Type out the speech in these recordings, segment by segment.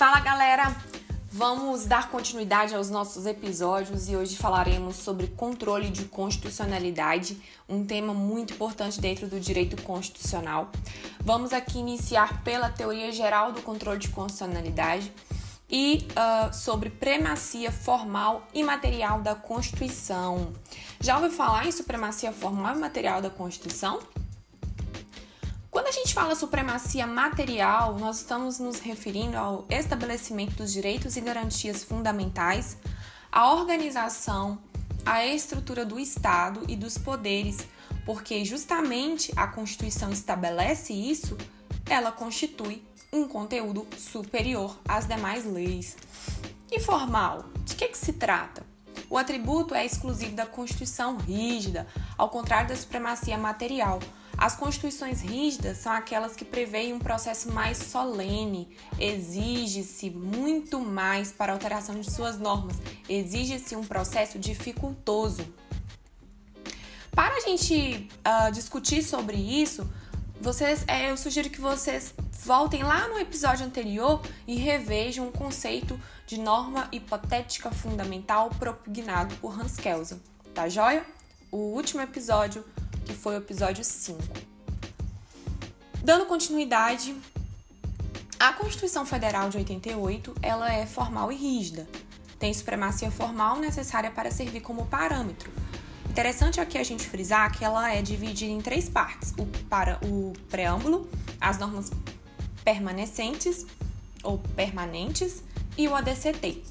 Fala galera, vamos dar continuidade aos nossos episódios e hoje falaremos sobre controle de constitucionalidade, um tema muito importante dentro do direito constitucional. Vamos aqui iniciar pela teoria geral do controle de constitucionalidade e uh, sobre premacia formal e material da Constituição. Já ouviu falar em supremacia formal e material da Constituição? Quando a gente fala supremacia material, nós estamos nos referindo ao estabelecimento dos direitos e garantias fundamentais, à organização, à estrutura do Estado e dos poderes, porque justamente a Constituição estabelece isso, ela constitui um conteúdo superior às demais leis. E formal, de que, que se trata? O atributo é exclusivo da Constituição rígida, ao contrário da supremacia material. As constituições rígidas são aquelas que preveem um processo mais solene, exige-se muito mais para a alteração de suas normas, exige-se um processo dificultoso. Para a gente uh, discutir sobre isso, vocês, é, eu sugiro que vocês voltem lá no episódio anterior e revejam o conceito de norma hipotética fundamental propugnado por Hans Kelsen, tá joia? O último episódio, que foi o episódio 5. Dando continuidade, a Constituição Federal de 88, ela é formal e rígida. Tem supremacia formal necessária para servir como parâmetro Interessante aqui a gente frisar que ela é dividida em três partes: o, para, o preâmbulo, as normas permanecentes ou permanentes e o ADCT.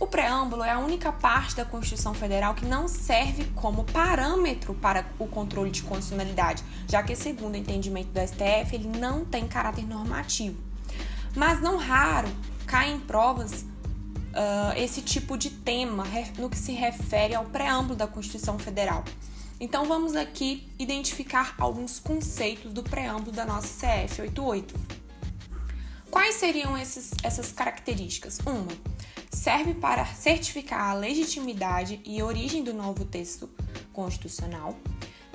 O preâmbulo é a única parte da Constituição Federal que não serve como parâmetro para o controle de constitucionalidade, já que, segundo o entendimento do STF, ele não tem caráter normativo. Mas não raro cai em provas uh, esse tipo de tema no que se refere ao preâmbulo da Constituição Federal. Então vamos aqui identificar alguns conceitos do preâmbulo da nossa CF 88. Quais seriam esses, essas características? Uma, serve para certificar a legitimidade e origem do novo texto constitucional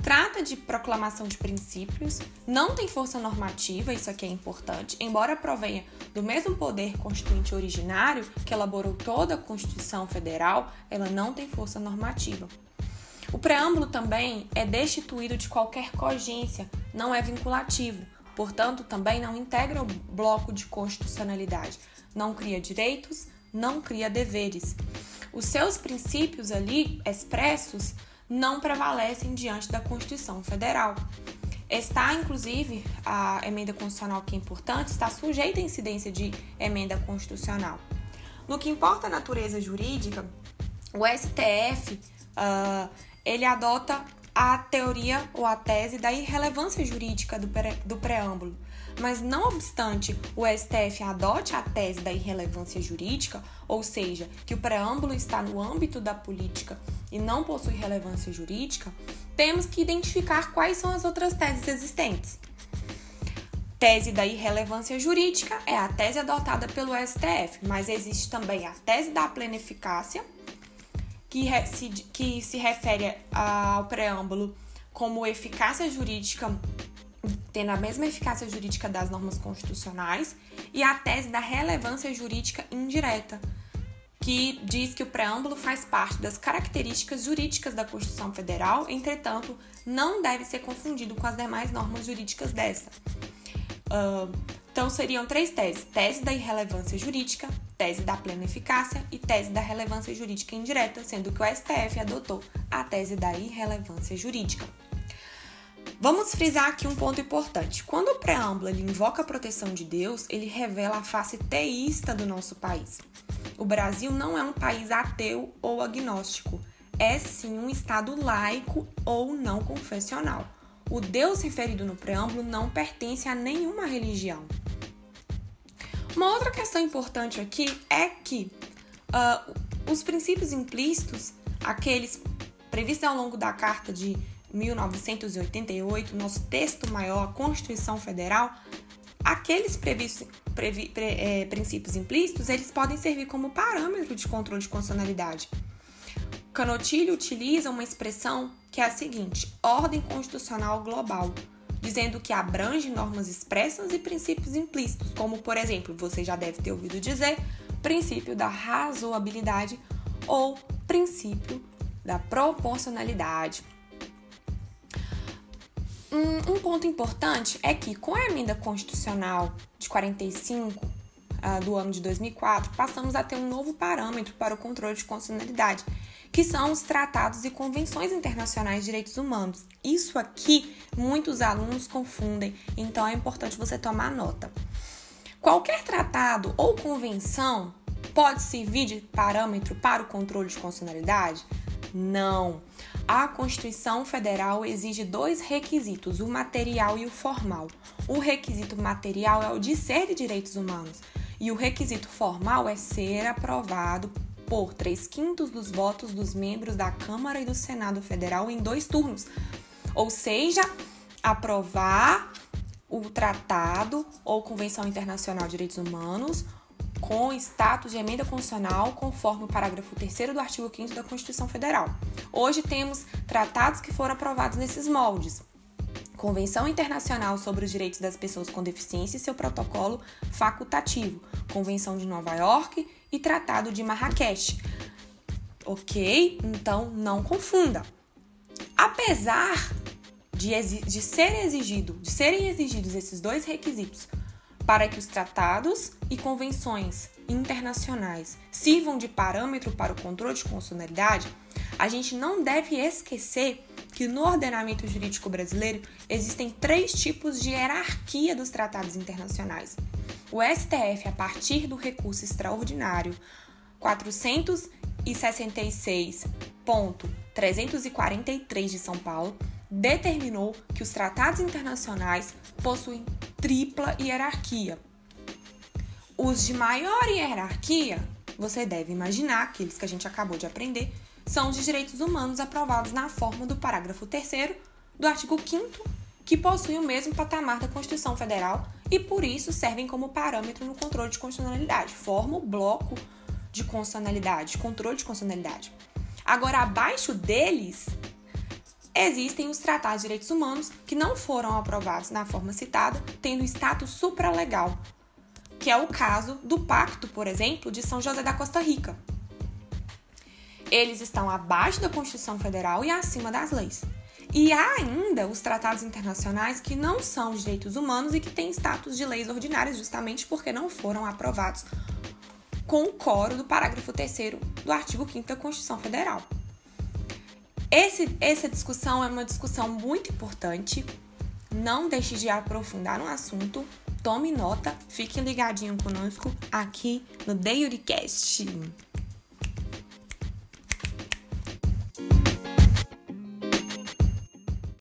trata de proclamação de princípios, não tem força normativa, isso aqui é importante, embora provenha do mesmo poder constituinte originário que elaborou toda a Constituição Federal, ela não tem força normativa. O preâmbulo também é destituído de qualquer cogência, não é vinculativo, portanto, também não integra o bloco de constitucionalidade, não cria direitos, não cria deveres. Os seus princípios ali expressos não prevalecem diante da Constituição Federal. Está, inclusive, a emenda constitucional que é importante, está sujeita à incidência de emenda constitucional. No que importa a natureza jurídica, o STF uh, ah, ele adota a teoria ou a tese da irrelevância jurídica do, pré, do preâmbulo, mas não obstante o STF adote a tese da irrelevância jurídica, ou seja, que o preâmbulo está no âmbito da política e não possui relevância jurídica, temos que identificar quais são as outras teses existentes. Tese da irrelevância jurídica é a tese adotada pelo STF, mas existe também a tese da plena eficácia, que se, que se refere ao preâmbulo como eficácia jurídica tendo a mesma eficácia jurídica das normas constitucionais, e a tese da relevância jurídica indireta, que diz que o preâmbulo faz parte das características jurídicas da Constituição Federal, entretanto, não deve ser confundido com as demais normas jurídicas dessa. Uh, então, seriam três teses: tese da irrelevância jurídica, tese da plena eficácia e tese da relevância jurídica indireta, sendo que o STF adotou a tese da irrelevância jurídica. Vamos frisar aqui um ponto importante. Quando o preâmbulo invoca a proteção de Deus, ele revela a face teísta do nosso país. O Brasil não é um país ateu ou agnóstico, é sim um estado laico ou não confessional. O Deus referido no preâmbulo não pertence a nenhuma religião. Uma outra questão importante aqui é que uh, os princípios implícitos, aqueles previstos ao longo da Carta de 1988, nosso texto maior, a Constituição Federal, aqueles previ, pre, é, princípios implícitos, eles podem servir como parâmetro de controle de constitucionalidade. Canotilho utiliza uma expressão que é a seguinte: ordem constitucional global. dizendo que abrange normas expressas e princípios implícitos, como, por exemplo, você já deve ter ouvido dizer, princípio da razoabilidade ou princípio da proporcionalidade. Um, um ponto importante é que, com a emenda constitucional de 45 uh, do ano de 2004, passamos a ter um novo parâmetro para o controle de constitucionalidade, que são os tratados e convenções internacionais de direitos humanos. Isso aqui muitos alunos confundem, então é importante você tomar nota. Qualquer tratado ou convenção pode servir de parâmetro para o controle de constitucionalidade? Não. A Constituição Federal exige dois requisitos, o material e o formal. O requisito material é o de ser de direitos humanos e o requisito formal é ser aprovado por três quintos dos votos dos membros da Câmara e do Senado Federal em dois turnos, ou seja, aprovar o tratado ou Convenção Internacional de Direitos Humanos com status de emenda constitucional conforme o parágrafo 3 do artigo 5 da Constituição Federal. Hoje temos tratados que foram aprovados nesses moldes. Convenção Internacional sobre os Direitos das Pessoas com Deficiência e seu protocolo facultativo, Convenção de Nova York e Tratado de Marrakech. Ok? Então não confunda. Apesar de, de ser exigido, de serem exigidos esses dois requisitos para que os tratados e convenções internacionais sirvam de parâmetro para o controle de constitucionalidade, a gente não deve esquecer que no ordenamento jurídico brasileiro existem três tipos de hierarquia dos tratados internacionais. O STF, a partir do recurso extraordinário 466.343 de São Paulo, determinou que os tratados internacionais possuem tripla hierarquia. Os de maior hierarquia, você deve imaginar, aqueles que a gente acabou de aprender, são os de direitos humanos aprovados na forma do parágrafo 3 do artigo 5 que possuem o mesmo patamar da Constituição Federal e por isso servem como parâmetro no controle de constitucionalidade, formam o bloco de constitucionalidade, controle de constitucionalidade. Agora, abaixo deles, existem os tratados de direitos humanos que não foram aprovados na forma citada, tendo status supralegal, que é o caso do Pacto, por exemplo, de São José da Costa Rica. Eles estão abaixo da Constituição Federal e acima das leis. E há ainda os tratados internacionais que não são direitos humanos e que têm status de leis ordinárias, justamente porque não foram aprovados com o coro do parágrafo 3 do artigo 5 da Constituição Federal. Esse, essa discussão é uma discussão muito importante. Não deixe de aprofundar no assunto. Tome nota, fique ligadinho conosco aqui no DailyCast.